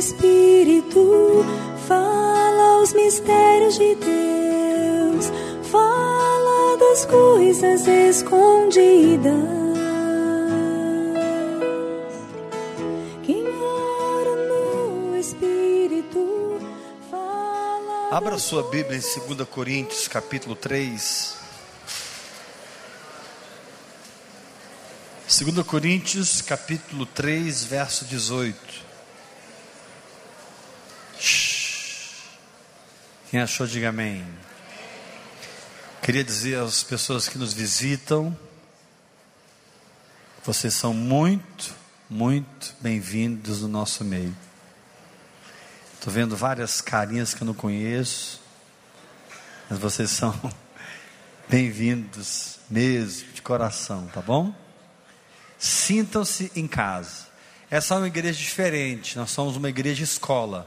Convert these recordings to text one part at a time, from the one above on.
Espírito, fala os mistérios de Deus, fala das coisas escondidas. Quem ora no Espírito, fala. Abra sua Bíblia em 2 Coríntios, capítulo 3. 2 Coríntios, capítulo 3, verso 18. Quem achou, diga amém. Queria dizer às pessoas que nos visitam, vocês são muito, muito bem-vindos no nosso meio. Estou vendo várias carinhas que eu não conheço, mas vocês são bem-vindos mesmo, de coração, tá bom? Sintam-se em casa. Essa é uma igreja diferente, nós somos uma igreja escola.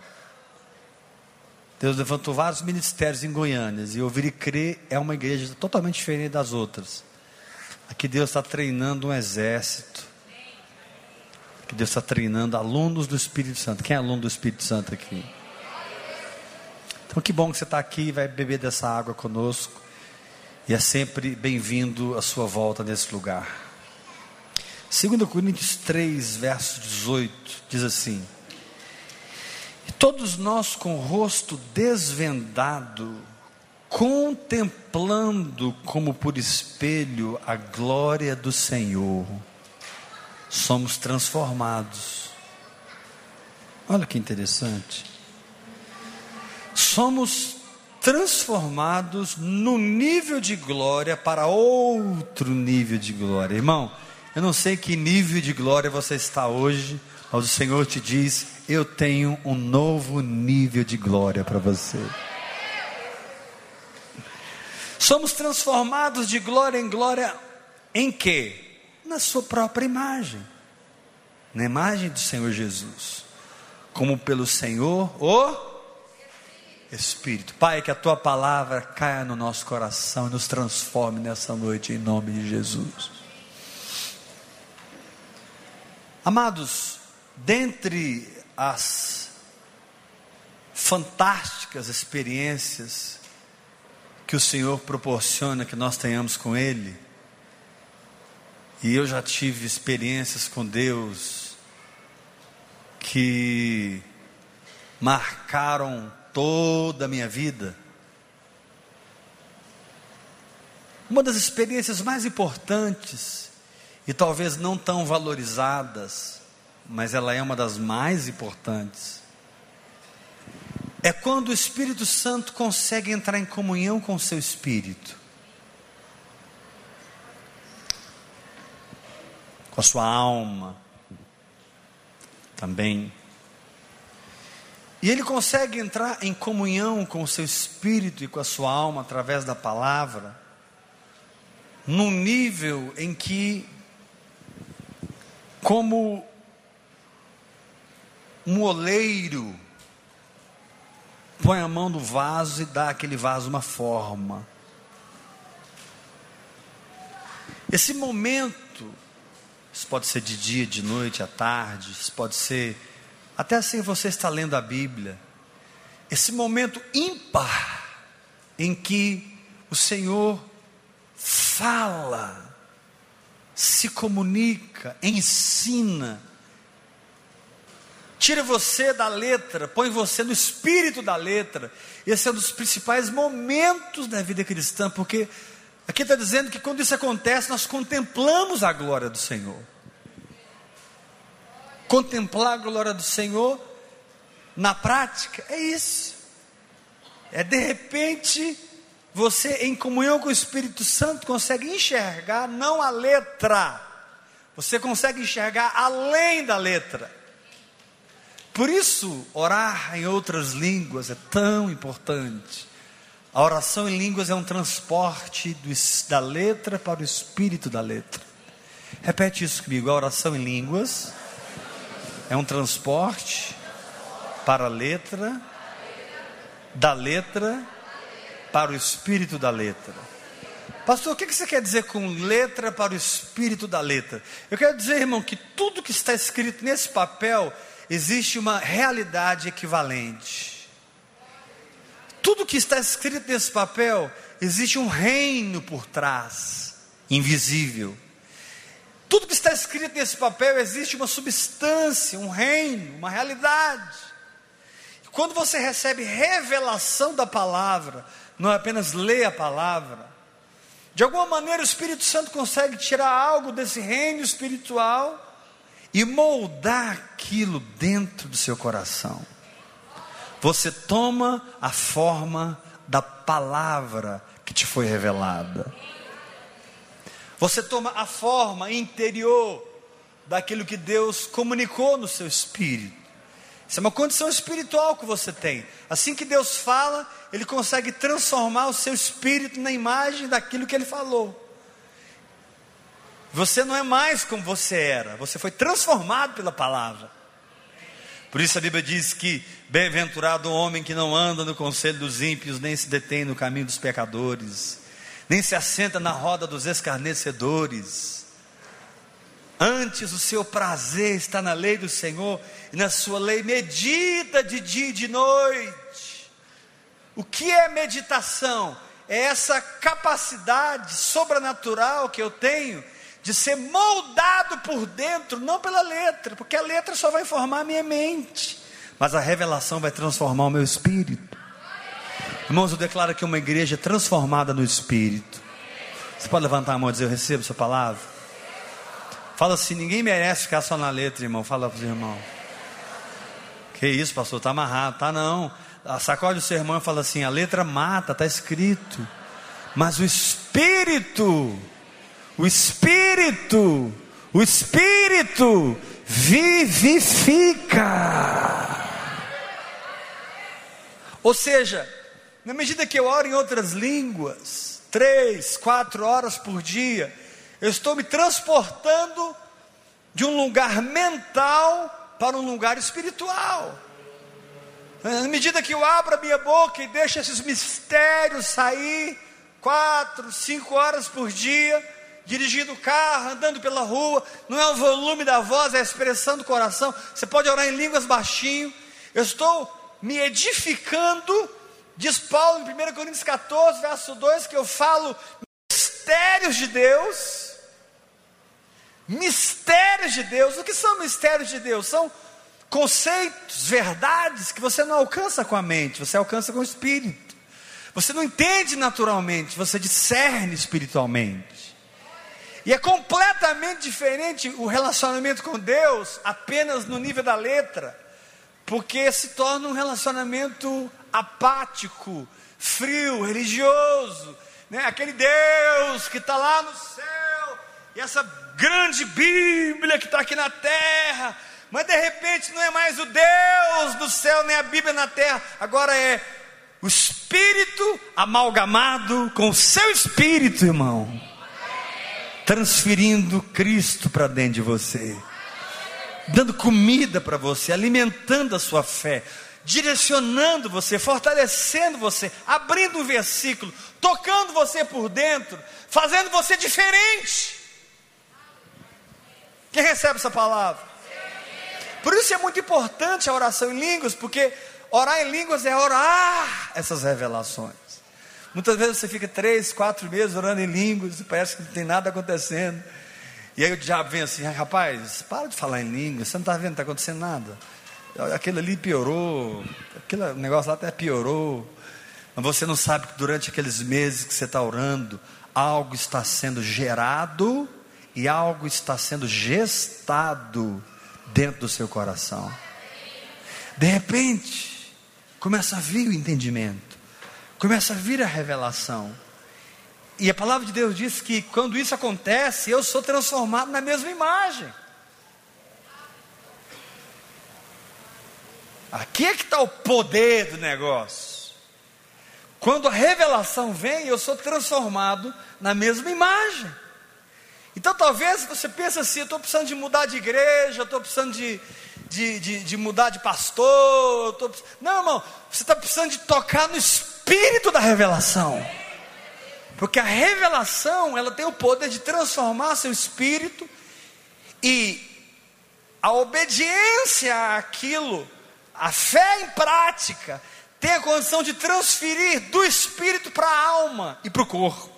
Deus levantou vários ministérios em Goiânia e ouvir e crer é uma igreja totalmente diferente das outras. Aqui Deus está treinando um exército. Aqui Deus está treinando alunos do Espírito Santo. Quem é aluno do Espírito Santo aqui? Então que bom que você está aqui e vai beber dessa água conosco. E é sempre bem-vindo a sua volta nesse lugar. 2 Coríntios 3, verso 18, diz assim: E todos nós com o rosto desvendado, contemplando como por espelho a glória do Senhor, somos transformados. Olha que interessante. Somos transformados no nível de glória para outro nível de glória. Irmão, eu não sei que nível de glória você está hoje, mas o Senhor te diz: Eu tenho um novo nível de glória para você. Somos transformados de glória em glória em quê? Na sua própria imagem, na imagem do Senhor Jesus, como pelo Senhor o Espírito. Pai, que a tua palavra caia no nosso coração e nos transforme nessa noite em nome de Jesus. Amados, dentre as fantásticas experiências que o Senhor proporciona que nós tenhamos com Ele, e eu já tive experiências com Deus que marcaram toda a minha vida. Uma das experiências mais importantes e talvez não tão valorizadas, mas ela é uma das mais importantes. É quando o Espírito Santo consegue entrar em comunhão com o seu espírito, com a sua alma também. E ele consegue entrar em comunhão com o seu espírito e com a sua alma através da palavra, num nível em que como um oleiro põe a mão no vaso e dá aquele vaso uma forma. Esse momento, isso pode ser de dia, de noite, à tarde, isso pode ser até assim você está lendo a Bíblia. Esse momento ímpar em que o Senhor fala se comunica, ensina, tira você da letra, põe você no espírito da letra. Esse é um dos principais momentos da vida cristã, porque aqui está dizendo que quando isso acontece, nós contemplamos a glória do Senhor. Contemplar a glória do Senhor, na prática, é isso. É de repente você, em comunhão com o Espírito Santo, consegue enxergar não a letra, você consegue enxergar além da letra. Por isso, orar em outras línguas é tão importante. A oração em línguas é um transporte do, da letra para o espírito da letra. Repete isso comigo: a oração em línguas é um transporte para a letra, da letra para o espírito da letra. Pastor, o que você quer dizer com letra para o espírito da letra? Eu quero dizer, irmão, que tudo que está escrito nesse papel existe uma realidade equivalente. Tudo que está escrito nesse papel, existe um reino por trás, invisível. Tudo que está escrito nesse papel existe uma substância, um reino, uma realidade. Quando você recebe revelação da palavra, não é apenas ler a palavra, de alguma maneira o Espírito Santo consegue tirar algo desse reino espiritual e moldar aquilo dentro do seu coração. Você toma a forma da palavra que te foi revelada. Você toma a forma interior daquilo que Deus comunicou no seu espírito. Isso é uma condição espiritual que você tem. Assim que Deus fala, Ele consegue transformar o seu espírito na imagem daquilo que Ele falou. Você não é mais como você era, você foi transformado pela palavra. Por isso a Bíblia diz que bem-aventurado o homem que não anda no conselho dos ímpios, nem se detém no caminho dos pecadores, nem se assenta na roda dos escarnecedores. Antes o seu prazer está na lei do Senhor, e na sua lei medita de dia e de noite. O que é meditação? É essa capacidade sobrenatural que eu tenho de ser moldado por dentro, não pela letra, porque a letra só vai formar a minha mente, mas a revelação vai transformar o meu espírito. Irmãos, eu declaro que uma igreja transformada no espírito. Você pode levantar a mão e dizer: Eu recebo essa palavra? Fala assim: ninguém merece ficar só na letra, irmão. Fala para os irmãos. Que isso, pastor? Está amarrado. Tá não. Sacode o seu irmão e fala assim: a letra mata, está escrito. Mas o espírito o Espírito, o Espírito vivifica. Ou seja, na medida que eu oro em outras línguas, três, quatro horas por dia, eu estou me transportando de um lugar mental para um lugar espiritual. Na medida que eu abro a minha boca e deixo esses mistérios sair, quatro, cinco horas por dia, dirigindo o carro, andando pela rua, não é o volume da voz, é a expressão do coração. Você pode orar em línguas baixinho. Eu estou me edificando, diz Paulo em 1 Coríntios 14, verso 2, que eu falo mistérios de Deus. Mistérios de Deus. O que são mistérios de Deus? São conceitos, verdades que você não alcança com a mente, você alcança com o espírito. Você não entende naturalmente, você discerne espiritualmente. E é completamente diferente o relacionamento com Deus apenas no nível da letra, porque se torna um relacionamento apático, frio, religioso, né? aquele Deus que está lá no céu, e essa grande Bíblia que está aqui na terra, mas de repente não é mais o Deus do céu, nem a Bíblia na terra, agora é o Espírito amalgamado com o seu Espírito, irmão transferindo Cristo para dentro de você, dando comida para você, alimentando a sua fé, direcionando você, fortalecendo você, abrindo um versículo, tocando você por dentro, fazendo você diferente. Quem recebe essa palavra? Por isso é muito importante a oração em línguas, porque orar em línguas é orar essas revelações. Muitas vezes você fica três, quatro meses orando em línguas e parece que não tem nada acontecendo. E aí o diabo vem assim, rapaz, para de falar em línguas, você não está vendo, não está acontecendo nada. Aquilo ali piorou, aquele negócio lá até piorou. Mas você não sabe que durante aqueles meses que você está orando, algo está sendo gerado e algo está sendo gestado dentro do seu coração. De repente, começa a vir o entendimento começa a vir a revelação. E a palavra de Deus diz que quando isso acontece, eu sou transformado na mesma imagem. Aqui é que está o poder do negócio. Quando a revelação vem, eu sou transformado na mesma imagem. Então talvez você pense assim, eu estou precisando de mudar de igreja, estou precisando de, de, de, de, mudar de pastor. Tô... Não, irmão, você está precisando de tocar no Espírito espírito da revelação. Porque a revelação, ela tem o poder de transformar seu espírito e a obediência àquilo, a fé em prática, tem a condição de transferir do espírito para a alma e para o corpo.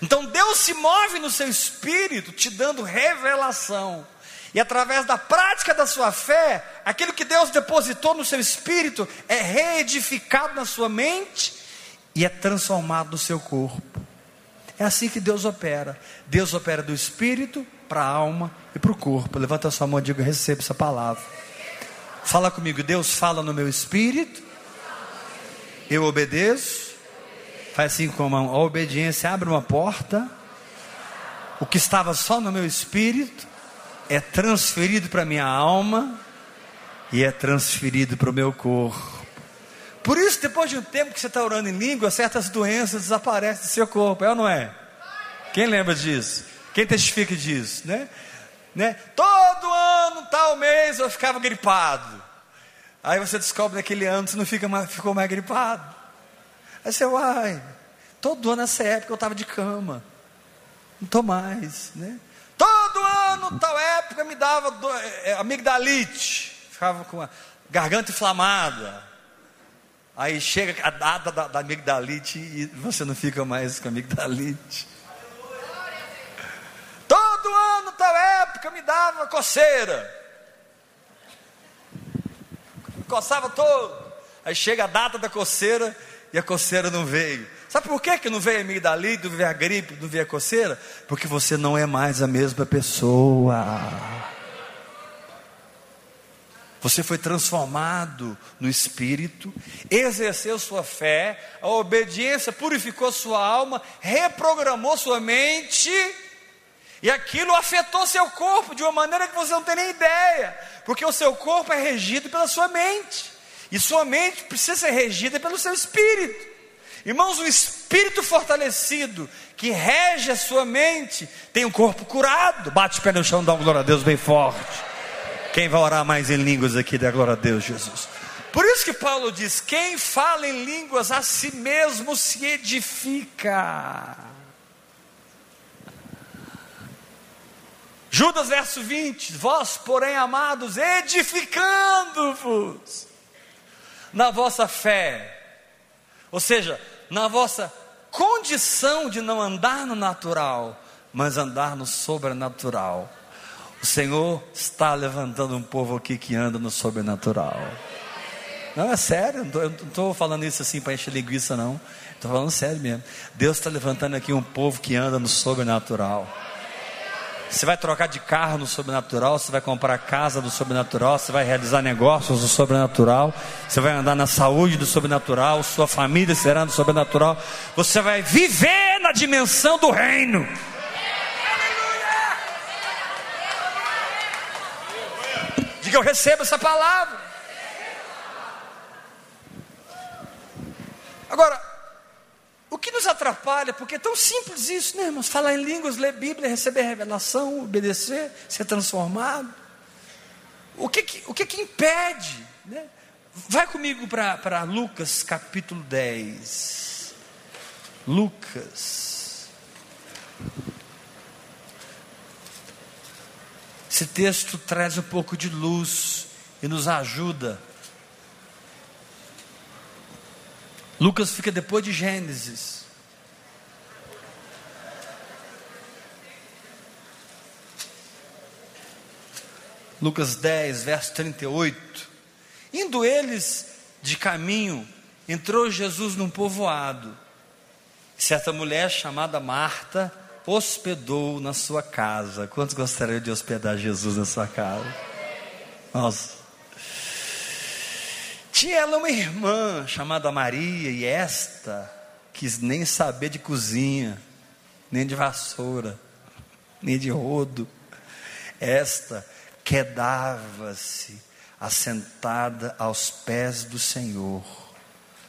Então Deus se move no seu espírito, te dando revelação. E através da prática da sua fé, aquilo que Deus depositou no seu espírito é reedificado na sua mente e é transformado no seu corpo. É assim que Deus opera. Deus opera do espírito para a alma e para o corpo. Levanta a sua mão e diga: receba essa palavra. Fala comigo, Deus fala no meu espírito, eu obedeço. Faz assim com a mão, a obediência abre uma porta. O que estava só no meu espírito é transferido para minha alma e é transferido para o meu corpo. Por isso, depois de um tempo que você está orando em língua, certas doenças desaparecem do seu corpo, é ou não é? Quem lembra disso? Quem testifica disso, né? né? Todo ano, tal mês, eu ficava gripado. Aí você descobre naquele ano você não fica mais, ficou mais gripado. Aí você, uai, todo ano nessa época eu estava de cama. Não estou mais, né? Todo ano, tal época, me dava do, é, amigdalite. Ficava com a garganta inflamada. Aí chega a data da, da amigdalite e você não fica mais com amigdalite. Todo ano, tal época, me dava coceira. Coçava todo. Aí chega a data da coceira e a coceira não veio. Sabe por que, que não veio a amigdalite, não veio a gripe, não veio a coceira? Porque você não é mais a mesma pessoa. Você foi transformado no espírito, exerceu sua fé, a obediência purificou sua alma, reprogramou sua mente, e aquilo afetou seu corpo de uma maneira que você não tem nem ideia, porque o seu corpo é regido pela sua mente, e sua mente precisa ser regida pelo seu espírito. Irmãos, o espírito fortalecido que rege a sua mente tem um corpo curado. Bate o pé no chão, dá uma glória a Deus bem forte. Quem vai orar mais em línguas aqui, dá glória a Deus, Jesus. Por isso que Paulo diz: quem fala em línguas a si mesmo se edifica. Judas verso 20: Vós, porém, amados, edificando-vos na vossa fé, ou seja, na vossa condição de não andar no natural, mas andar no sobrenatural. O Senhor está levantando um povo aqui que anda no sobrenatural. Não, é sério, eu não estou falando isso assim para encher linguiça, não. Estou falando sério mesmo. Deus está levantando aqui um povo que anda no sobrenatural. Você vai trocar de carro no sobrenatural, você vai comprar casa no sobrenatural, você vai realizar negócios no sobrenatural, você vai andar na saúde do sobrenatural, sua família será no sobrenatural, você vai viver na dimensão do reino. Diga eu recebo essa palavra. Agora, o que nos atrapalha, porque é tão simples isso, né, irmãos? Falar em línguas, ler Bíblia, receber revelação, obedecer, ser transformado. O que que, o que, que impede? Né? Vai comigo para Lucas capítulo 10. Lucas. Esse texto traz um pouco de luz e nos ajuda. Lucas fica depois de Gênesis. Lucas 10, verso 38. Indo eles de caminho, entrou Jesus num povoado. Certa mulher chamada Marta hospedou na sua casa. Quantos gostariam de hospedar Jesus na sua casa? Nossa. Tinha ela uma irmã chamada Maria, e esta quis nem saber de cozinha, nem de vassoura, nem de rodo. Esta quedava-se assentada aos pés do Senhor,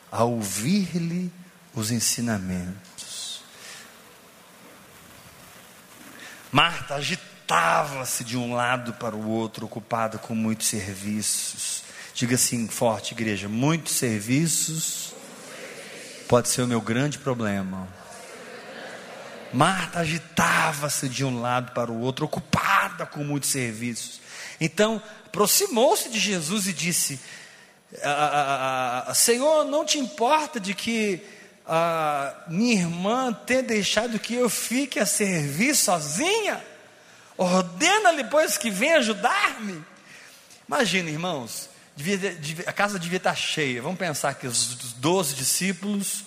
a ouvir-lhe os ensinamentos. Marta agitava-se de um lado para o outro, ocupada com muitos serviços. Diga assim forte, igreja: muitos serviços pode ser o meu grande problema. Marta agitava-se de um lado para o outro, ocupada com muitos serviços. Então, aproximou-se de Jesus e disse: Senhor, não te importa de que minha irmã tenha deixado que eu fique a servir sozinha? Ordena-lhe, pois, que venha ajudar-me. Imagina, irmãos, devia, devia, a casa devia estar cheia. Vamos pensar que os doze discípulos,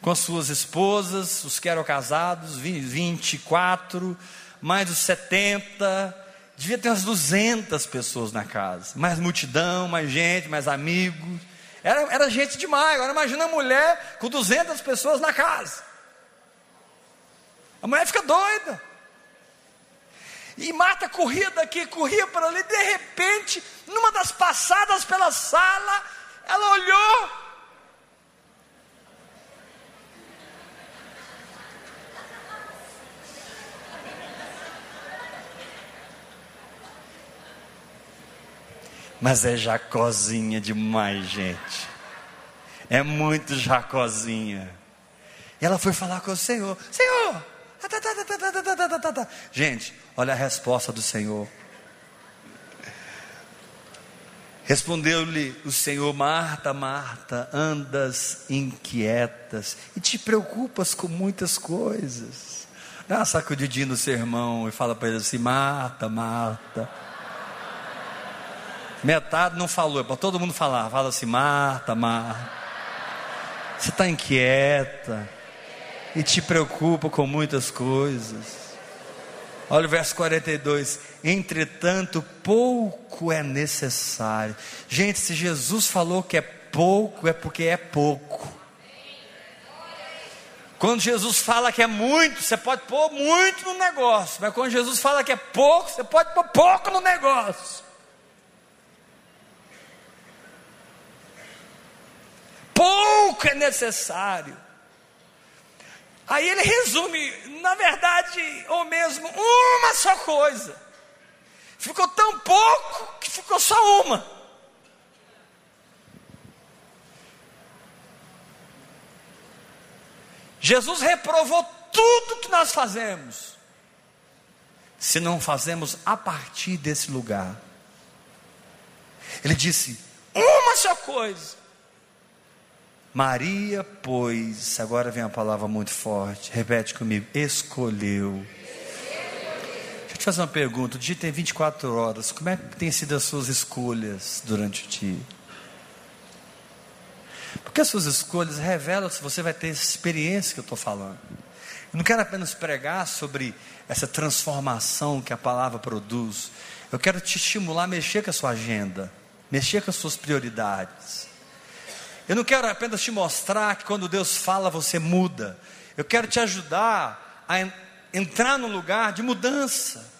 com as suas esposas, os que eram casados, 24, mais os 70, devia ter umas 200 pessoas na casa. Mais multidão, mais gente, mais amigos. Era, era gente demais. Agora imagina a mulher com 200 pessoas na casa. A mulher fica doida. E Marta corria daqui, corria para ali, de repente, numa das passadas pela sala, ela olhou. Mas é jacozinha demais, gente. É muito jacozinha. E ela foi falar com o Senhor: Senhor, Gente, olha a resposta do Senhor. Respondeu-lhe o Senhor: Marta, Marta, andas inquietas e te preocupas com muitas coisas. Dá uma sacudidinha no sermão e fala para ele assim: Marta, Marta. Metade não falou, é para todo mundo falar. Fala assim: Marta, Marta. Você está inquieta e te preocupa com muitas coisas. Olha o verso 42. Entretanto, pouco é necessário. Gente, se Jesus falou que é pouco, é porque é pouco. Quando Jesus fala que é muito, você pode pôr muito no negócio. Mas quando Jesus fala que é pouco, você pode pôr pouco no negócio. Pouco é necessário. Aí ele resume, na verdade, ou mesmo, uma só coisa. Ficou tão pouco que ficou só uma. Jesus reprovou tudo que nós fazemos, se não fazemos a partir desse lugar. Ele disse: uma só coisa. Maria, pois, agora vem a palavra muito forte, repete comigo: escolheu. Deixa eu te fazer uma pergunta: o dia tem 24 horas, como é que tem sido as suas escolhas durante o dia? Porque as suas escolhas revelam se você vai ter essa experiência que eu estou falando. Eu não quero apenas pregar sobre essa transformação que a palavra produz. Eu quero te estimular a mexer com a sua agenda, mexer com as suas prioridades. Eu não quero apenas te mostrar que quando Deus fala você muda. Eu quero te ajudar a entrar num lugar de mudança.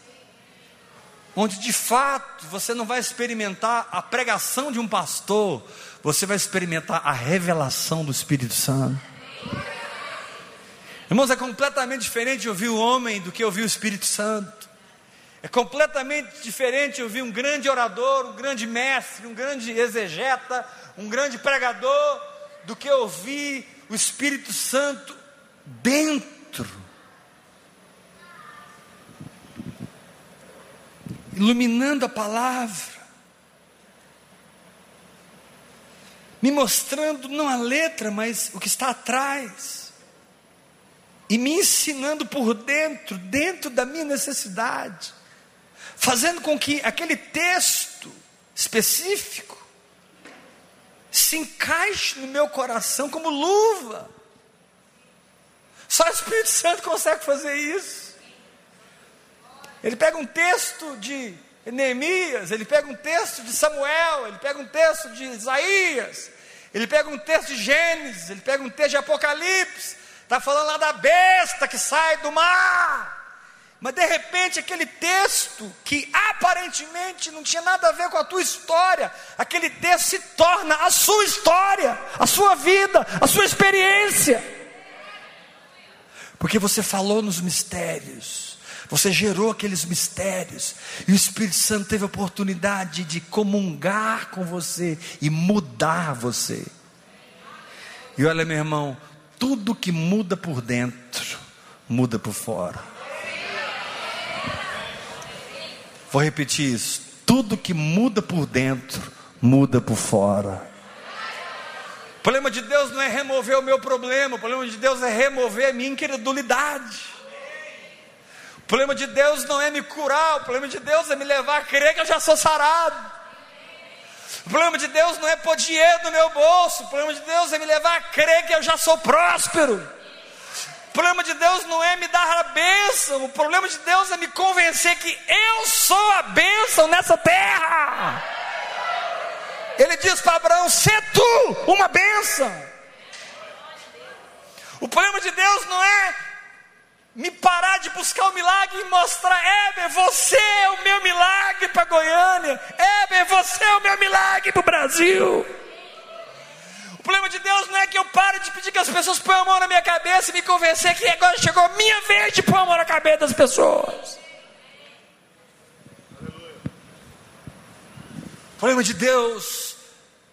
Onde de fato você não vai experimentar a pregação de um pastor, você vai experimentar a revelação do Espírito Santo. Irmãos, é completamente diferente ouvir o homem do que ouvir o Espírito Santo. É completamente diferente ouvir um grande orador, um grande mestre, um grande exegeta, um grande pregador, do que ouvir o Espírito Santo dentro. Iluminando a palavra. Me mostrando não a letra, mas o que está atrás. E me ensinando por dentro, dentro da minha necessidade. Fazendo com que aquele texto específico se encaixe no meu coração como luva. Só o Espírito Santo consegue fazer isso. Ele pega um texto de Neemias, ele pega um texto de Samuel, ele pega um texto de Isaías, ele pega um texto de Gênesis, ele pega um texto de Apocalipse, está falando lá da besta que sai do mar. Mas de repente aquele texto que aparentemente não tinha nada a ver com a tua história, aquele texto se torna a sua história, a sua vida, a sua experiência. Porque você falou nos mistérios, você gerou aqueles mistérios, e o Espírito Santo teve a oportunidade de comungar com você e mudar você. E olha, meu irmão, tudo que muda por dentro, muda por fora. Vou repetir isso. Tudo que muda por dentro, muda por fora. O problema de Deus não é remover o meu problema, o problema de Deus é remover a minha incredulidade. O problema de Deus não é me curar, o problema de Deus é me levar a crer que eu já sou sarado. O problema de Deus não é pôr dinheiro no meu bolso, o problema de Deus é me levar a crer que eu já sou próspero. O problema de Deus não é me dar a bênção, o problema de Deus é me convencer que eu sou a bênção nessa terra. Ele diz para Abraão: "Se tu uma bênção". O problema de Deus não é me parar de buscar o milagre e mostrar, Éber, você é o meu milagre para Goiânia, Éber, você é o meu milagre para o Brasil. Problema de Deus não é que eu pare de pedir que as pessoas ponham a mão na minha cabeça e me convencer que agora chegou a minha vez de pôr a mão na cabeça das pessoas. O problema de Deus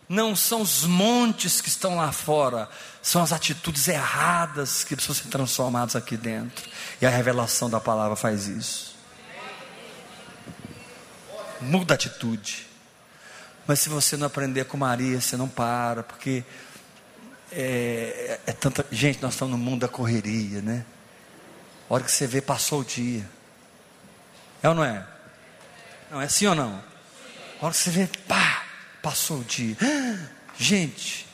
não são os montes que estão lá fora, são as atitudes erradas que precisam ser transformadas aqui dentro. E a revelação da palavra faz isso. Muda a atitude. Mas se você não aprender com Maria, você não para, porque é, é tanta. Gente, nós estamos no mundo da correria, né? A hora que você vê, passou o dia. É ou não é? Não, é sim ou não? A hora que você vê, pá, passou o dia. Gente,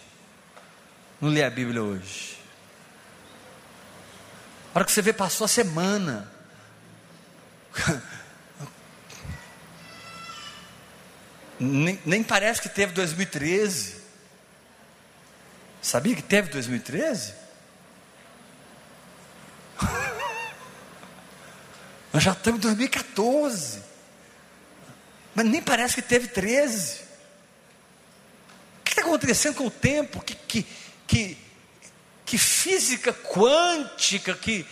não lê a Bíblia hoje. A hora que você vê, passou a semana. nem, nem parece que teve 2013. Sabia que teve 2013? Nós já estamos em 2014. Mas nem parece que teve 13. O que está acontecendo com o tempo? Que, que, que, que física quântica, que,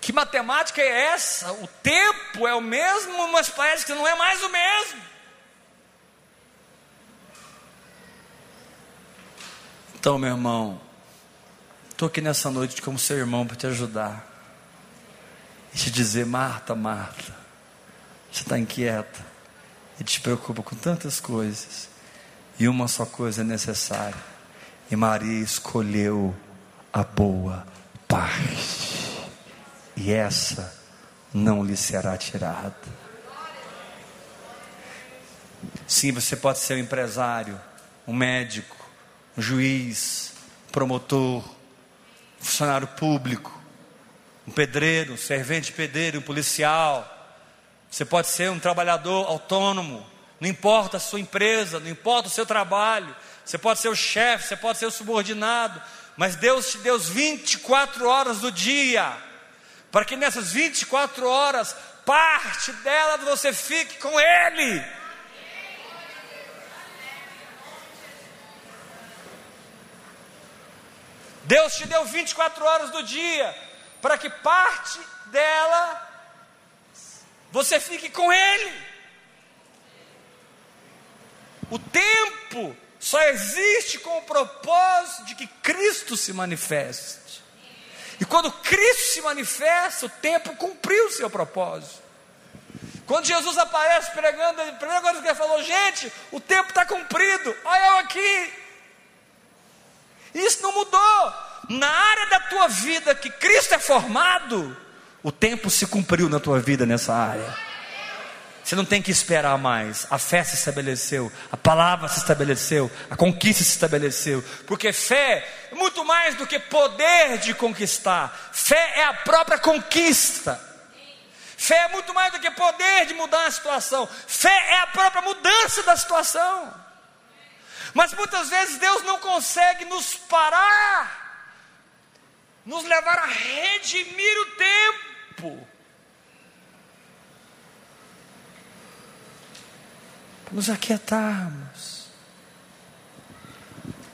que matemática é essa? O tempo é o mesmo, mas parece que não é mais o mesmo. Então, meu irmão, estou aqui nessa noite como seu irmão para te ajudar e te dizer: Marta, Marta, você está inquieta e te preocupa com tantas coisas, e uma só coisa é necessária e Maria escolheu a boa parte. E essa não lhe será tirada. Sim, você pode ser um empresário, um médico, juiz, promotor, funcionário público, um pedreiro, um servente pedreiro, um policial. Você pode ser um trabalhador autônomo, não importa a sua empresa, não importa o seu trabalho, você pode ser o chefe, você pode ser o subordinado, mas Deus te deu 24 horas do dia, para que nessas 24 horas, parte delas você fique com Ele. Deus te deu 24 horas do dia, para que parte dela você fique com Ele. O tempo só existe com o propósito de que Cristo se manifeste. E quando Cristo se manifesta, o tempo cumpriu o seu propósito. Quando Jesus aparece pregando, a primeira coisa que ele falou, gente, o tempo está cumprido, olha eu aqui. Isso não mudou. Na área da tua vida que Cristo é formado, o tempo se cumpriu na tua vida nessa área. Você não tem que esperar mais. A fé se estabeleceu, a palavra se estabeleceu, a conquista se estabeleceu. Porque fé é muito mais do que poder de conquistar. Fé é a própria conquista. Fé é muito mais do que poder de mudar a situação. Fé é a própria mudança da situação. Mas muitas vezes Deus não consegue nos parar, nos levar a redimir o tempo nos aquietarmos.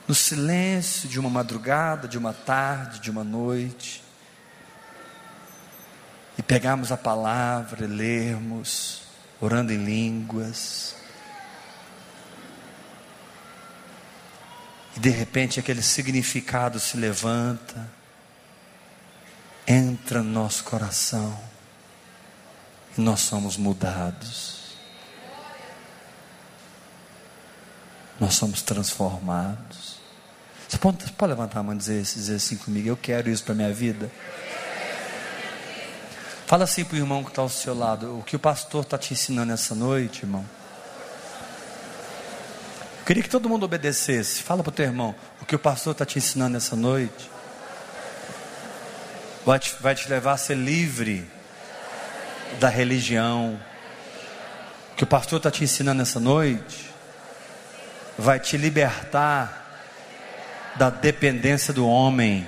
No silêncio de uma madrugada, de uma tarde, de uma noite. E pegarmos a palavra, e lermos, orando em línguas. E de repente aquele significado se levanta, entra no nosso coração, e nós somos mudados. Nós somos transformados. Você pode, pode levantar a mão e dizer, dizer assim comigo: Eu quero isso para a minha vida. Fala assim para o irmão que está ao seu lado: O que o pastor está te ensinando essa noite, irmão? Queria que todo mundo obedecesse. Fala para o teu irmão: O que o pastor está te ensinando essa noite? Vai te, vai te levar a ser livre da religião. O que o pastor está te ensinando essa noite vai te libertar da dependência do homem.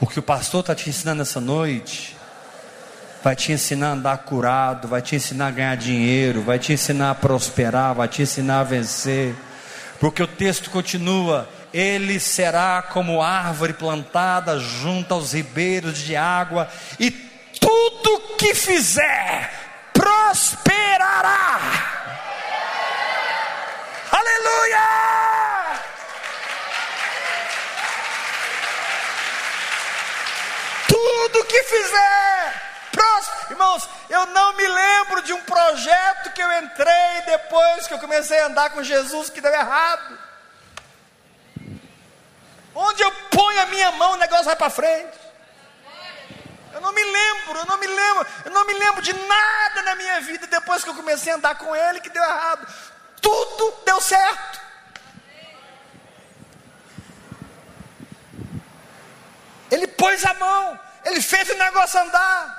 O que o pastor está te ensinando essa noite vai te ensinar a andar curado, vai te ensinar a ganhar dinheiro, vai te ensinar a prosperar, vai te ensinar a vencer. Porque o texto continua: ele será como árvore plantada junto aos ribeiros de água, e tudo que fizer prosperará. Aleluia! Tudo que fizer próximo. Irmãos, eu não me lembro de um projeto que eu entrei depois que eu comecei a andar com Jesus que deu errado. Onde eu ponho a minha mão, o negócio vai para frente. Eu não me lembro, eu não me lembro, eu não me lembro de nada na minha vida depois que eu comecei a andar com ele que deu errado. Tudo deu certo. Ele pôs a mão, ele fez o negócio andar.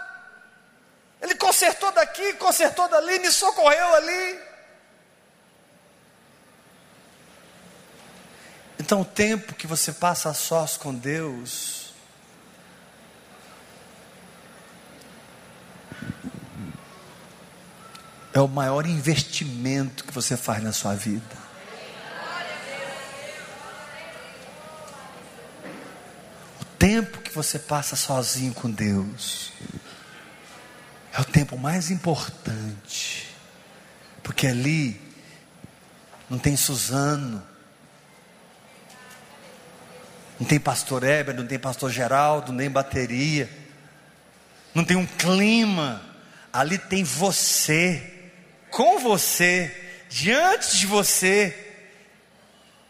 Ele consertou daqui, consertou dali, me socorreu ali. Então, o tempo que você passa a sós com Deus, é o maior investimento que você faz na sua vida. O tempo que você passa sozinho com Deus é o tempo mais importante, porque ali não tem Suzano, não tem pastor Heber, não tem pastor Geraldo, nem bateria, não tem um clima, ali tem você, com você, diante de você,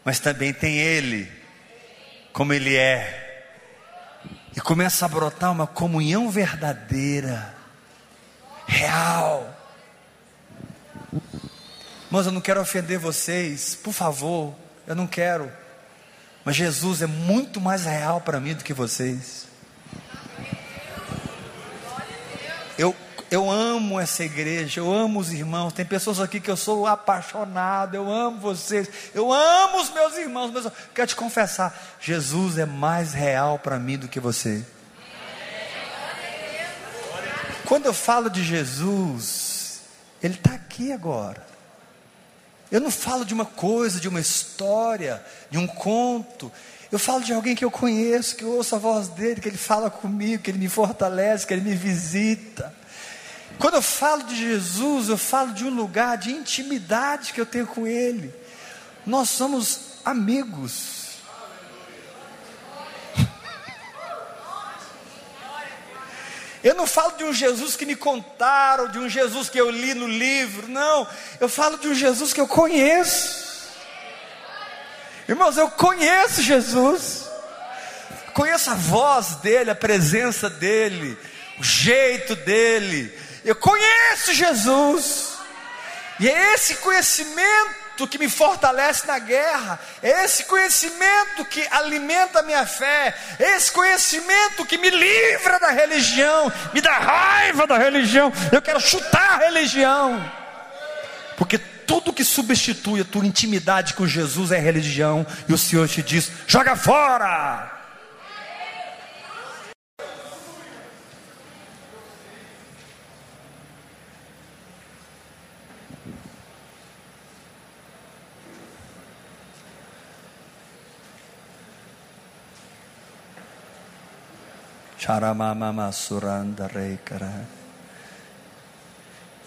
mas também tem Ele, como Ele é, e começa a brotar uma comunhão verdadeira real. Mas eu não quero ofender vocês, por favor, eu não quero. Mas Jesus é muito mais real para mim do que vocês. Eu, eu amo essa igreja, eu amo os irmãos. Tem pessoas aqui que eu sou apaixonado, eu amo vocês, eu amo os meus irmãos. Mas eu quero te confessar: Jesus é mais real para mim do que você. Quando eu falo de Jesus, Ele está aqui agora. Eu não falo de uma coisa, de uma história, de um conto. Eu falo de alguém que eu conheço, que eu ouço a voz dele, que ele fala comigo, que ele me fortalece, que ele me visita. Quando eu falo de Jesus, eu falo de um lugar de intimidade que eu tenho com ele. Nós somos amigos. Eu não falo de um Jesus que me contaram, de um Jesus que eu li no livro, não. Eu falo de um Jesus que eu conheço. Irmãos, eu conheço Jesus. Conheço a voz dele, a presença dele, o jeito dele. Eu conheço Jesus. E é esse conhecimento que me fortalece na guerra, é esse conhecimento que alimenta a minha fé, é esse conhecimento que me livra da religião, me dá raiva da religião, eu quero chutar a religião, porque tudo que substitui a tua intimidade com Jesus é religião, e o Senhor te diz: joga fora.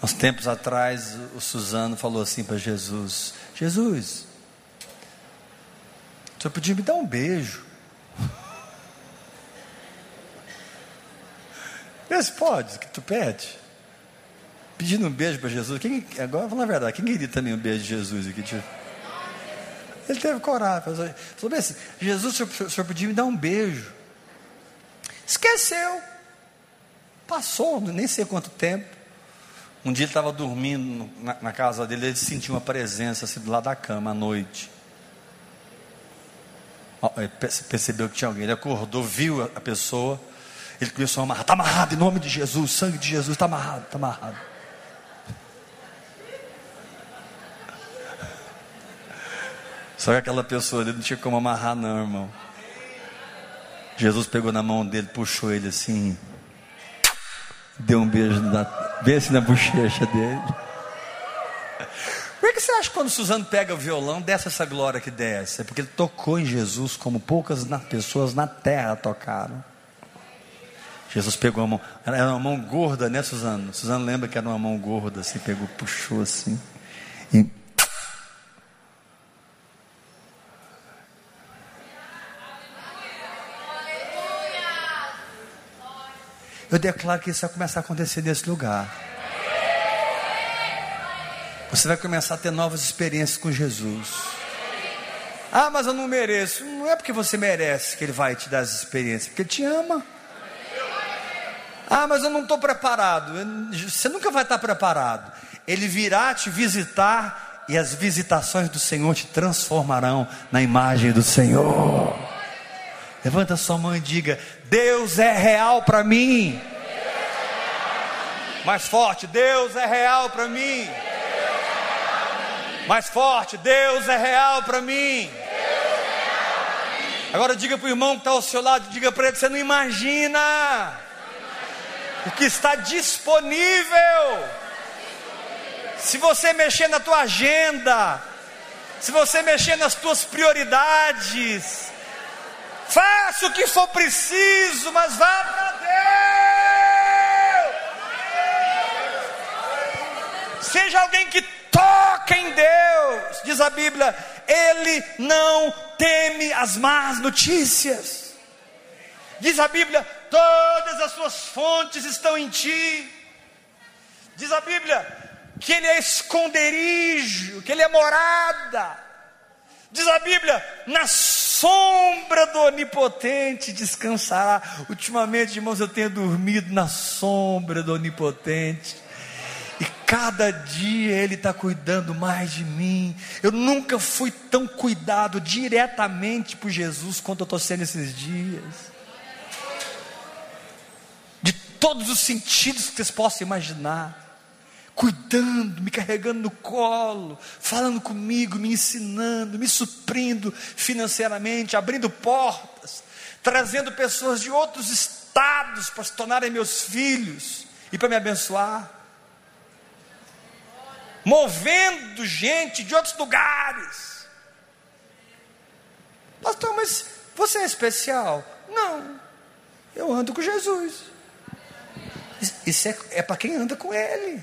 Uns tempos atrás, o Suzano falou assim para Jesus: Jesus, o senhor podia me dar um beijo? Esse pode, que tu pede. Pedindo um beijo para Jesus. Quem, agora, fala a verdade, quem queria também um beijo de Jesus aqui? Ele teve coragem. Falou assim: Jesus, o senhor, o senhor podia me dar um beijo. Esqueceu. Passou, nem sei quanto tempo. Um dia ele estava dormindo na, na, casa dele, ele sentiu uma presença assim do lado da cama à noite. Ele percebeu que tinha alguém. Ele acordou, viu a pessoa. Ele começou a amarrar. Está amarrado em nome de Jesus, sangue de Jesus, está amarrado, está amarrado. Só que aquela pessoa ali não tinha como amarrar, não, irmão. Jesus pegou na mão dele, puxou ele assim, deu um beijo na, bem assim na bochecha dele. Por que você acha que quando Suzano pega o violão, desce essa glória que desce? É porque ele tocou em Jesus como poucas pessoas na terra tocaram. Jesus pegou a mão, era uma mão gorda, né, Suzano? Suzano lembra que era uma mão gorda, assim, pegou, puxou assim. E Eu declaro que isso vai começar a acontecer nesse lugar. Você vai começar a ter novas experiências com Jesus. Ah, mas eu não mereço. Não é porque você merece que Ele vai te dar as experiências, porque Ele te ama. Ah, mas eu não estou preparado. Você nunca vai estar preparado. Ele virá te visitar e as visitações do Senhor te transformarão na imagem do Senhor. Levanta sua mão e diga: Deus é real para mim. Mais forte, Deus é real para mim. Mais forte, Deus é real para mim. Agora diga para o irmão que está ao seu lado, diga para ele: você não imagina o que está disponível. Se você mexer na tua agenda, se você mexer nas tuas prioridades, faça o que for preciso, mas vá para Deus. Seja alguém que toca em Deus, diz a Bíblia, ele não teme as más notícias. Diz a Bíblia, todas as suas fontes estão em ti. Diz a Bíblia que ele é esconderijo, que ele é morada. Diz a Bíblia, na sombra do Onipotente descansará. Ultimamente, irmãos, eu tenho dormido na sombra do Onipotente. E cada dia Ele está cuidando mais de mim. Eu nunca fui tão cuidado diretamente por Jesus quanto eu estou sendo esses dias. De todos os sentidos que vocês possam imaginar cuidando, me carregando no colo, falando comigo, me ensinando, me suprindo financeiramente, abrindo portas, trazendo pessoas de outros estados para se tornarem meus filhos e para me abençoar. Movendo gente de outros lugares. Pastor, mas você é especial? Não, eu ando com Jesus. Isso é, é para quem anda com Ele.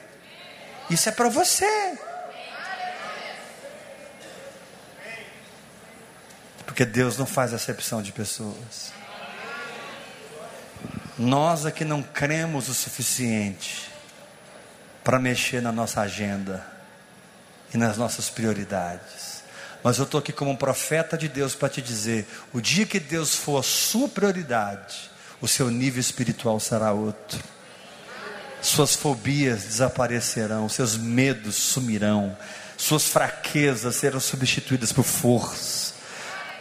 Isso é para você. Porque Deus não faz acepção de pessoas. Nós aqui não cremos o suficiente para mexer na nossa agenda e nas nossas prioridades. Mas eu estou aqui como um profeta de Deus para te dizer: o dia que Deus for a sua prioridade, o seu nível espiritual será outro suas fobias desaparecerão, seus medos sumirão, suas fraquezas serão substituídas por força,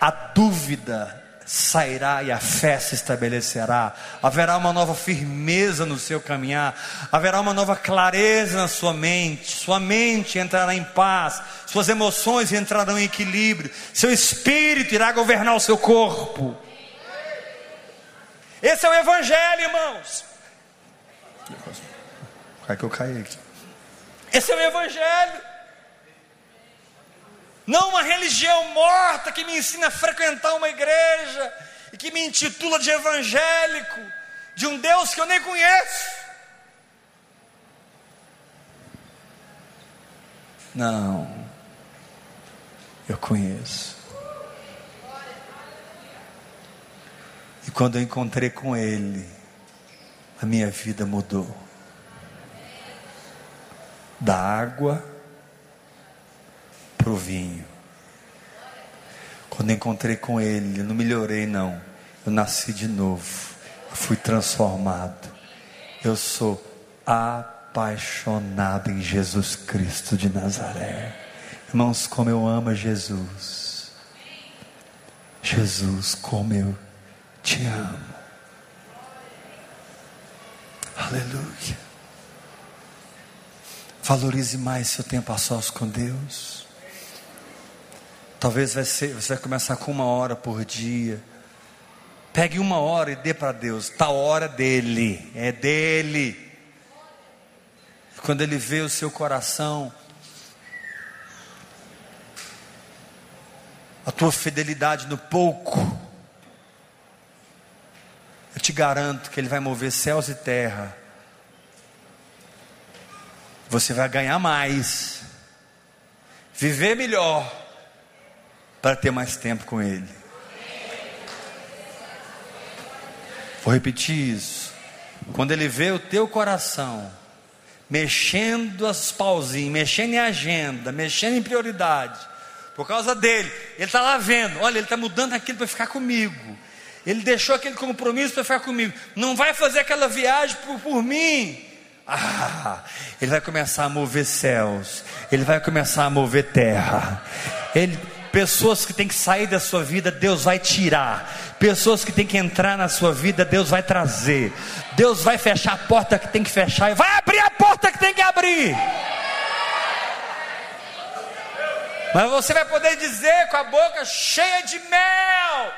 a dúvida sairá e a fé se estabelecerá, haverá uma nova firmeza no seu caminhar, haverá uma nova clareza na sua mente, sua mente entrará em paz, suas emoções entrarão em equilíbrio, seu espírito irá governar o seu corpo. Esse é o Evangelho, irmãos. Vai que eu caí aqui. Esse é o Evangelho. Não uma religião morta que me ensina a frequentar uma igreja e que me intitula de evangélico, de um Deus que eu nem conheço. Não, eu conheço. E quando eu encontrei com Ele, a minha vida mudou da água para o vinho. Quando encontrei com Ele, eu não melhorei, não. Eu nasci de novo. Eu fui transformado. Eu sou apaixonado em Jesus Cristo de Nazaré. Irmãos, como eu amo Jesus. Jesus, como eu te amo. Aleluia. Valorize mais seu tempo a sós com Deus. Talvez vai ser, você vai começar com uma hora por dia. Pegue uma hora e dê para Deus. Tá hora dele, é dele. Quando ele vê o seu coração, a tua fidelidade no pouco, te garanto que ele vai mover céus e terra. Você vai ganhar mais, viver melhor para ter mais tempo com Ele. Vou repetir isso. Quando Ele vê o teu coração mexendo as pauzinhos, mexendo em agenda, mexendo em prioridade, por causa dele, Ele está lá vendo, olha, Ele está mudando aquilo para ficar comigo. Ele deixou aquele compromisso para ficar comigo. Não vai fazer aquela viagem por, por mim. Ah, ele vai começar a mover céus. Ele vai começar a mover terra. Ele, Pessoas que têm que sair da sua vida, Deus vai tirar. Pessoas que têm que entrar na sua vida, Deus vai trazer. Deus vai fechar a porta que tem que fechar e vai abrir a porta que tem que abrir. Mas você vai poder dizer com a boca cheia de mel: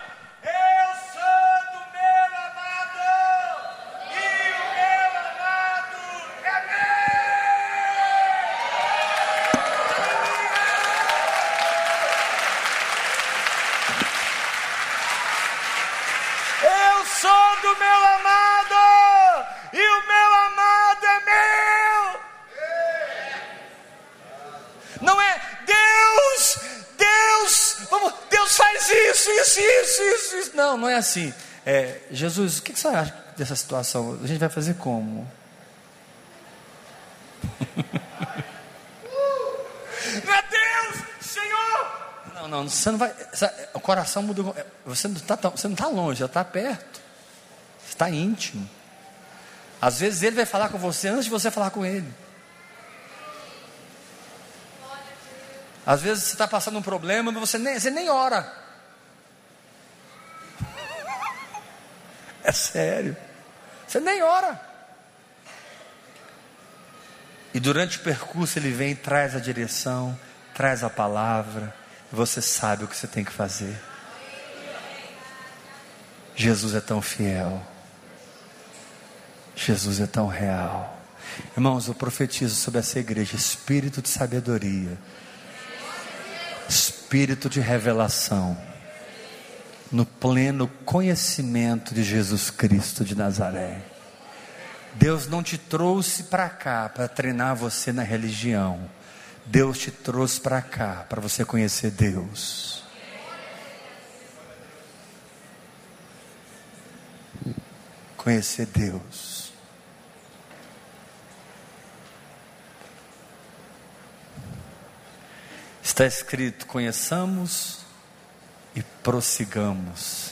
do meu amado, e o meu amado é meu. Não é Deus, Deus, vamos, Deus faz isso, isso, isso, isso, isso. Não, não é assim. É, Jesus, o que você acha dessa situação? A gente vai fazer como? É Deus, Senhor. Não, não, você não vai. O coração mudou. Você não está você não está longe, já está perto está íntimo. Às vezes ele vai falar com você antes de você falar com ele. Às vezes você está passando um problema, mas você nem, você nem ora. É sério. Você nem ora. E durante o percurso ele vem traz a direção, traz a palavra, e você sabe o que você tem que fazer. Jesus é tão fiel. Jesus é tão real. Irmãos, eu profetizo sobre essa igreja espírito de sabedoria, espírito de revelação, no pleno conhecimento de Jesus Cristo de Nazaré. Deus não te trouxe para cá para treinar você na religião. Deus te trouxe para cá para você conhecer Deus. Conhecer Deus. Está escrito: conheçamos e prossigamos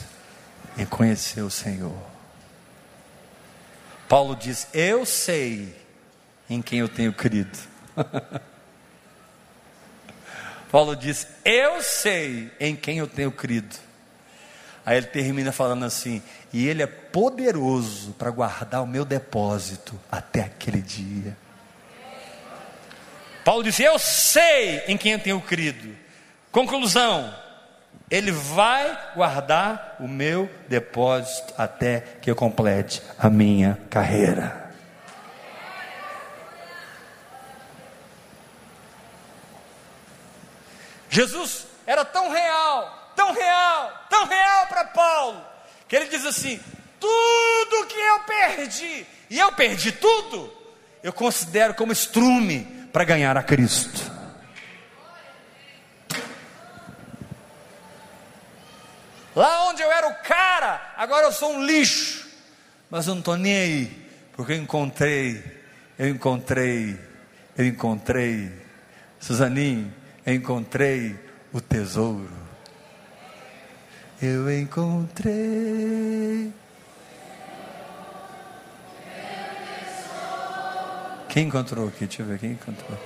em conhecer o Senhor. Paulo diz: Eu sei em quem eu tenho crido. Paulo diz: Eu sei em quem eu tenho crido. Aí ele termina falando assim: E ele é poderoso para guardar o meu depósito até aquele dia. Paulo disse: Eu sei em quem eu tenho crido. Conclusão: Ele vai guardar o meu depósito até que eu complete a minha carreira. Jesus era tão real, tão real, tão real para Paulo, que ele diz assim: tudo que eu perdi, e eu perdi tudo, eu considero como estrume para ganhar a Cristo. Lá onde eu era o cara, agora eu sou um lixo. Mas eu não estou nem aí, porque eu encontrei, eu encontrei, eu encontrei, Suzaninho, eu encontrei o tesouro. eu encontrei. Quem encontrou aqui? Deixa eu ver quem encontrou.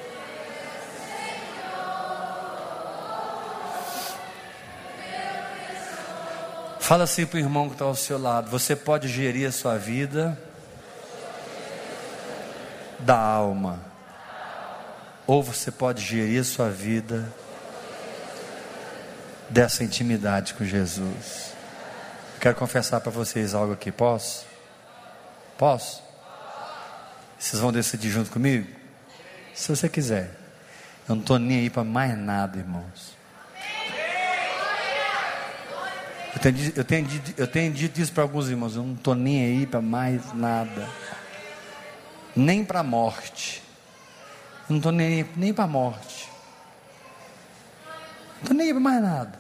Fala assim para o irmão que está ao seu lado: você pode gerir a sua vida da alma, ou você pode gerir a sua vida dessa intimidade com Jesus. Quero confessar para vocês algo aqui, posso? Posso? Vocês vão decidir junto comigo? Se você quiser. Eu não estou nem aí para mais nada, irmãos. Eu tenho, eu tenho, eu tenho dito isso para alguns irmãos. Eu não estou nem aí para mais nada. Nem para a morte. Eu não estou nem nem para a morte. Não estou nem aí para mais nada.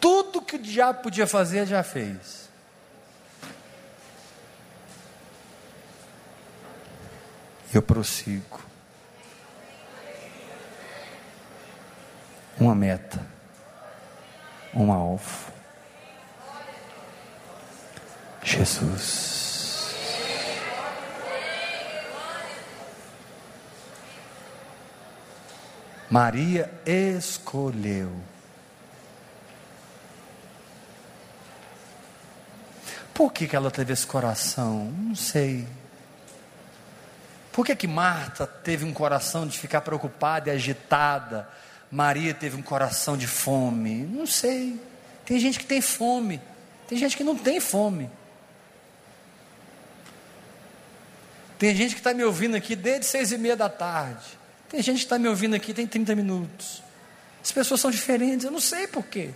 Tudo que o diabo podia fazer, já fez. Eu prossigo. Uma meta, um alvo. Jesus. Maria escolheu. Por que, que ela teve esse coração? Não sei. Por que, que Marta teve um coração de ficar preocupada e agitada? Maria teve um coração de fome? Não sei. Tem gente que tem fome, tem gente que não tem fome. Tem gente que está me ouvindo aqui desde seis e meia da tarde. Tem gente que está me ouvindo aqui tem 30 minutos. As pessoas são diferentes, eu não sei porquê.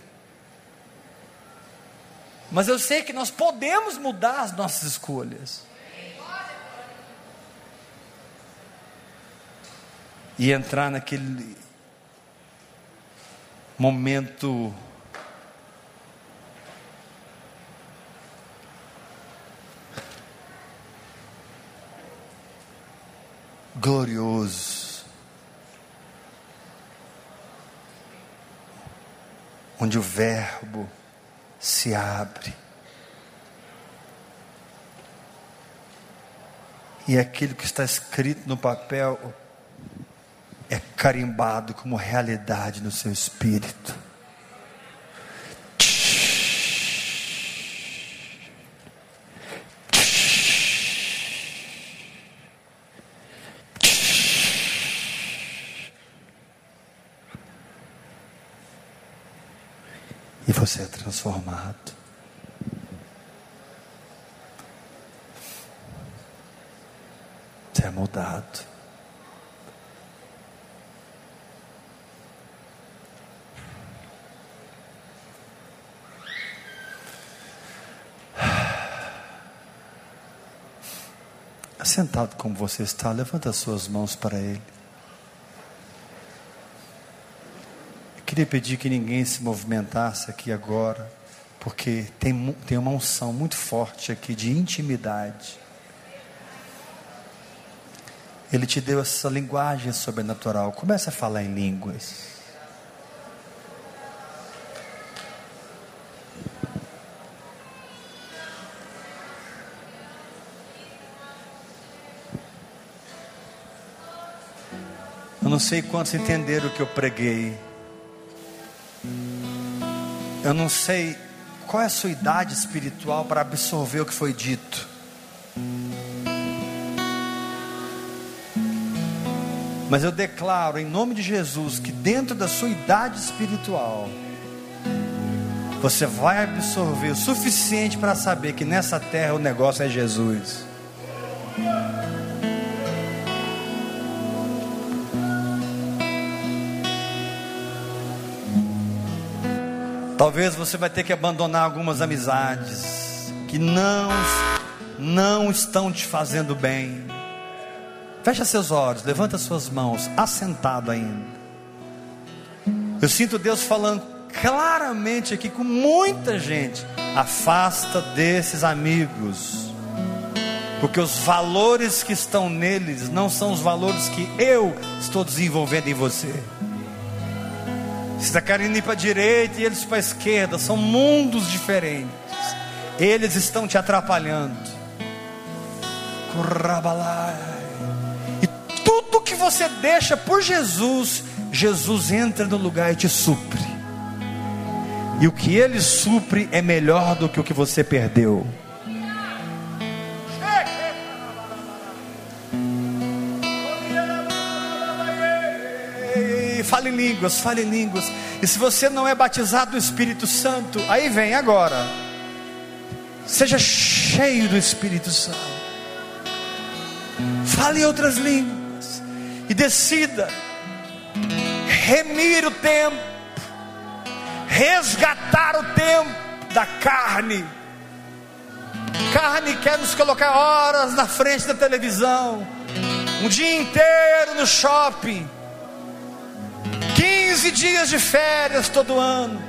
Mas eu sei que nós podemos mudar as nossas escolhas. E entrar naquele momento glorioso, onde o Verbo se abre. E aquilo que está escrito no papel é carimbado como realidade no seu espírito. E você é transformado. Você é mudado. Sentado como você está, levanta as suas mãos para Ele. Eu queria pedir que ninguém se movimentasse aqui agora, porque tem, tem uma unção muito forte aqui de intimidade. Ele te deu essa linguagem sobrenatural. Comece a falar em línguas. Não sei quantos entenderam o que eu preguei. Eu não sei qual é a sua idade espiritual para absorver o que foi dito. Mas eu declaro em nome de Jesus que dentro da sua idade espiritual, você vai absorver o suficiente para saber que nessa terra o negócio é Jesus. Talvez você vai ter que abandonar algumas amizades que não não estão te fazendo bem. Fecha seus olhos, levanta suas mãos, assentado ainda. Eu sinto Deus falando claramente aqui com muita gente. Afasta desses amigos, porque os valores que estão neles não são os valores que eu estou desenvolvendo em você Você está querendo ir para a direita e eles para a esquerda. São mundos diferentes. Eles estão te atrapalhando. E tudo que você deixa por Jesus, Jesus entra no lugar e te supre. E o que ele supre é melhor do que o que você perdeu. Em línguas, fale em línguas. E se você não é batizado do Espírito Santo, aí vem agora. Seja cheio do Espírito Santo. Fale em outras línguas. E decida remir o tempo, resgatar o tempo da carne. Carne quer nos colocar horas na frente da televisão, um dia inteiro no shopping 15 dias de férias todo ano.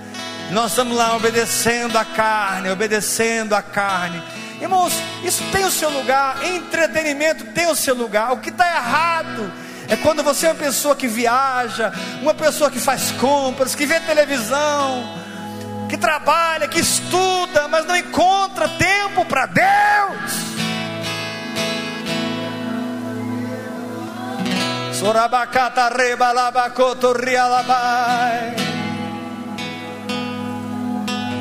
Nós estamos lá obedecendo a carne, obedecendo a carne. Irmãos, isso tem o seu lugar, entretenimento tem o seu lugar. O que está errado é quando você é uma pessoa que viaja, uma pessoa que faz compras, que vê televisão, que trabalha, que estuda, mas não encontra tempo para Deus. Sorabacata rebalabacoto rialabai.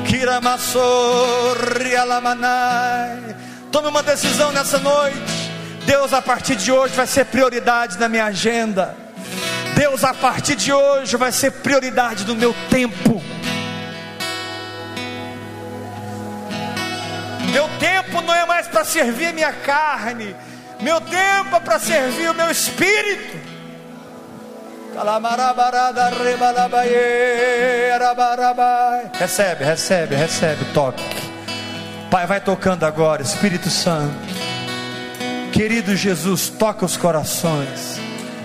Kiramassor rialamanai. Tome uma decisão nessa noite. Deus, a partir de hoje, vai ser prioridade na minha agenda. Deus, a partir de hoje, vai ser prioridade no meu tempo. Meu tempo não é mais para servir minha carne, meu tempo é para servir o meu espírito. Recebe, recebe, recebe, toque. Pai, vai tocando agora, Espírito Santo. Querido Jesus, toca os corações.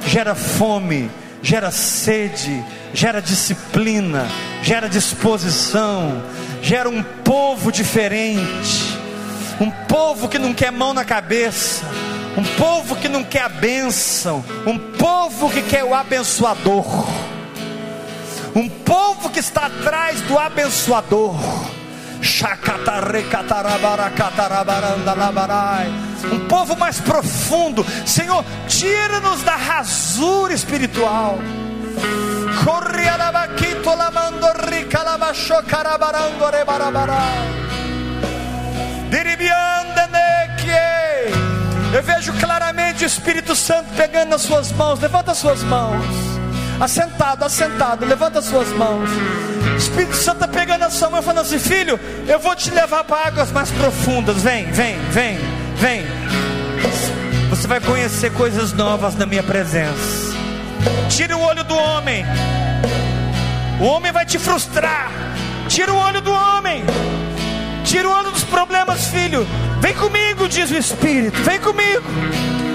Gera fome, gera sede, gera disciplina, gera disposição, gera um povo diferente. Um povo que não quer mão na cabeça um povo que não quer a bênção, um povo que quer o abençoador, um povo que está atrás do abençoador. Um povo mais profundo, Senhor, tira-nos da rasura espiritual. Diribianda eu vejo claramente o Espírito Santo pegando nas suas mãos. Levanta as suas mãos. Assentado, assentado, levanta as suas mãos. O Espírito Santo está pegando a sua mão e falando assim: Filho, eu vou te levar para águas mais profundas. Vem, vem, vem, vem. Você vai conhecer coisas novas na minha presença. Tira o olho do homem. O homem vai te frustrar. Tira o olho do homem. Tira o olho dos problemas, filho. Diz o Espírito. Vem comigo.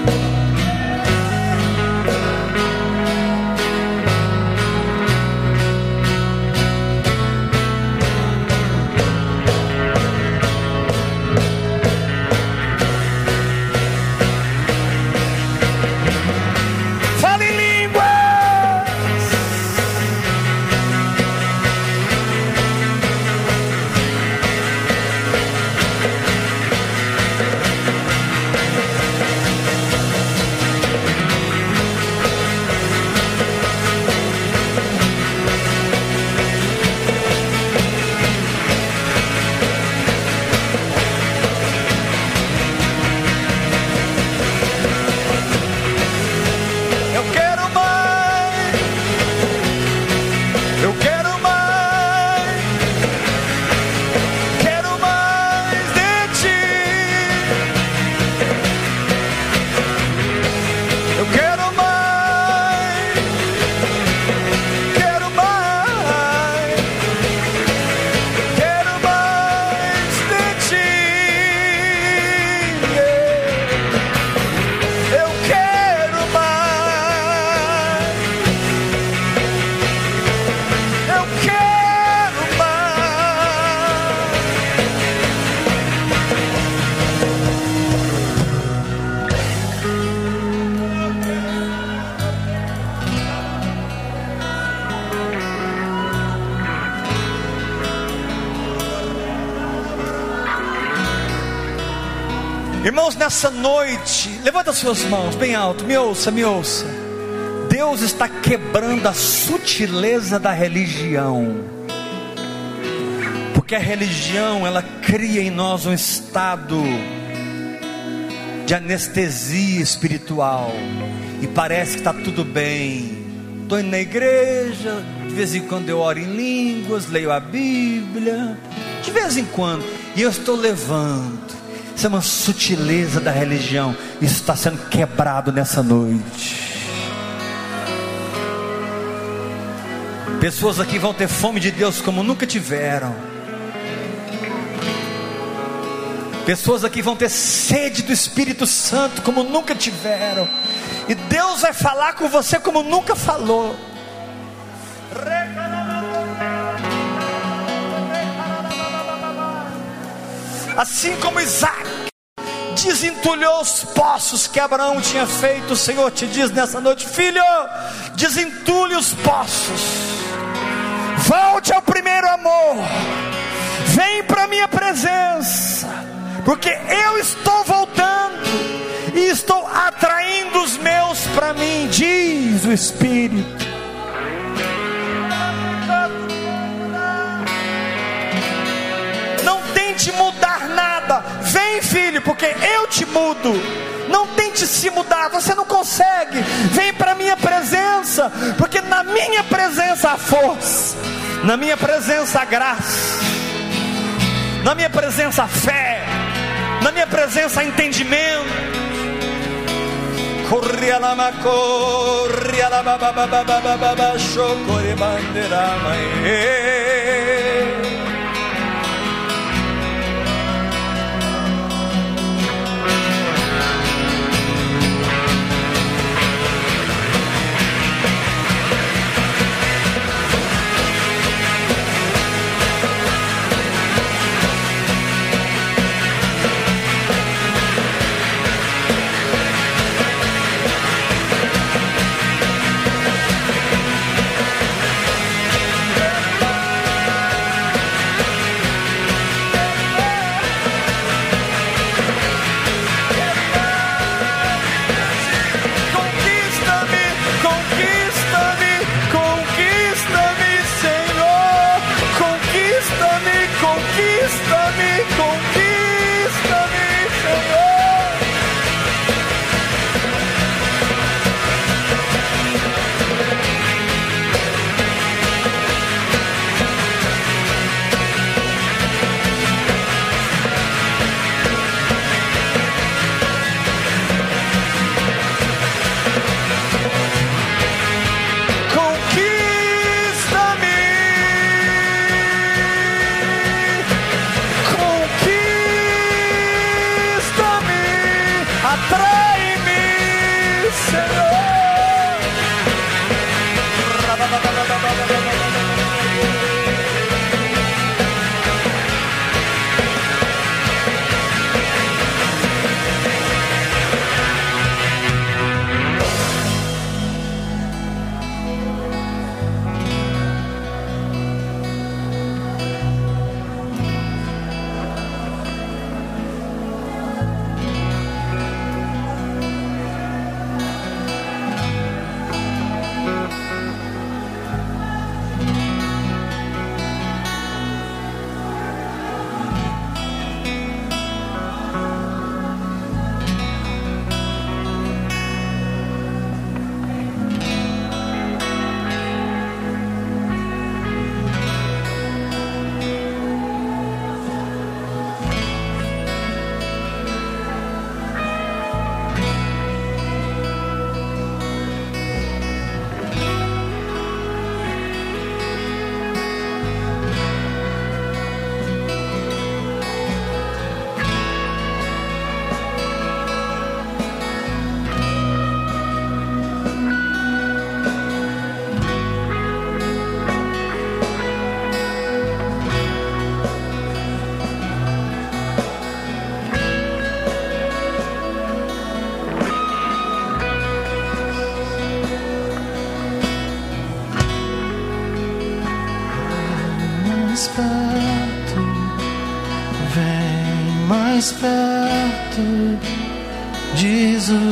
Irmãos, nessa noite, levanta suas mãos bem alto, me ouça, me ouça. Deus está quebrando a sutileza da religião. Porque a religião, ela cria em nós um estado de anestesia espiritual. E parece que está tudo bem. Estou indo na igreja, de vez em quando eu oro em línguas, leio a Bíblia, de vez em quando, e eu estou levando. Isso é uma sutileza da religião. Isso está sendo quebrado nessa noite. Pessoas aqui vão ter fome de Deus como nunca tiveram. Pessoas aqui vão ter sede do Espírito Santo como nunca tiveram. E Deus vai falar com você como nunca falou. Assim como Isaac desentulhou os poços que Abraão tinha feito, o Senhor te diz nessa noite: Filho, desentule os poços, volte ao primeiro amor, vem para a minha presença, porque eu estou voltando e estou atraindo os meus para mim, diz o Espírito. Tente mudar nada, vem filho, porque eu te mudo. Não tente se mudar, você não consegue. Vem para minha presença, porque na minha presença há força, na minha presença há graça, na minha presença há fé, na minha presença há entendimento. Corria la ma corria la ba ba ba ba ba ba ba ba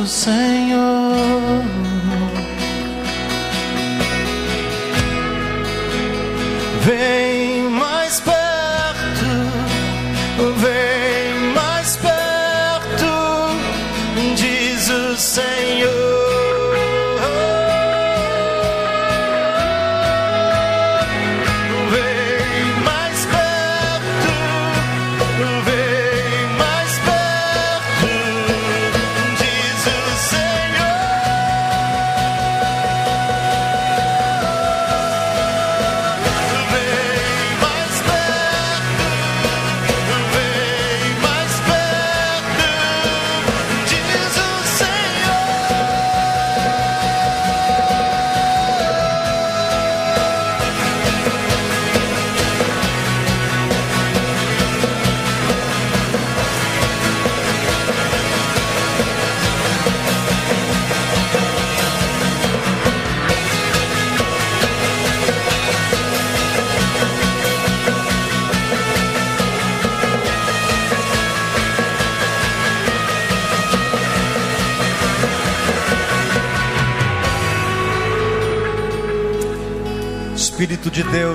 diz o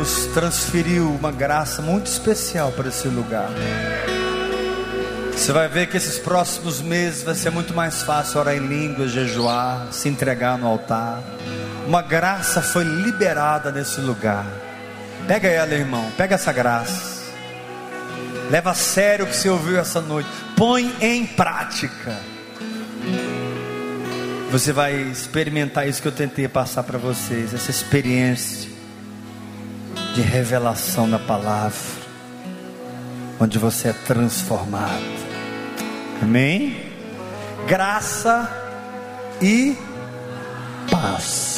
Deus transferiu uma graça muito especial para esse lugar. Você vai ver que esses próximos meses vai ser muito mais fácil orar em línguas, jejuar, se entregar no altar. Uma graça foi liberada nesse lugar. Pega ela, irmão, pega essa graça. Leva a sério o que você ouviu essa noite. Põe em prática. Você vai experimentar isso que eu tentei passar para vocês, essa experiência de revelação da palavra, onde você é transformado. Amém? Graça e paz.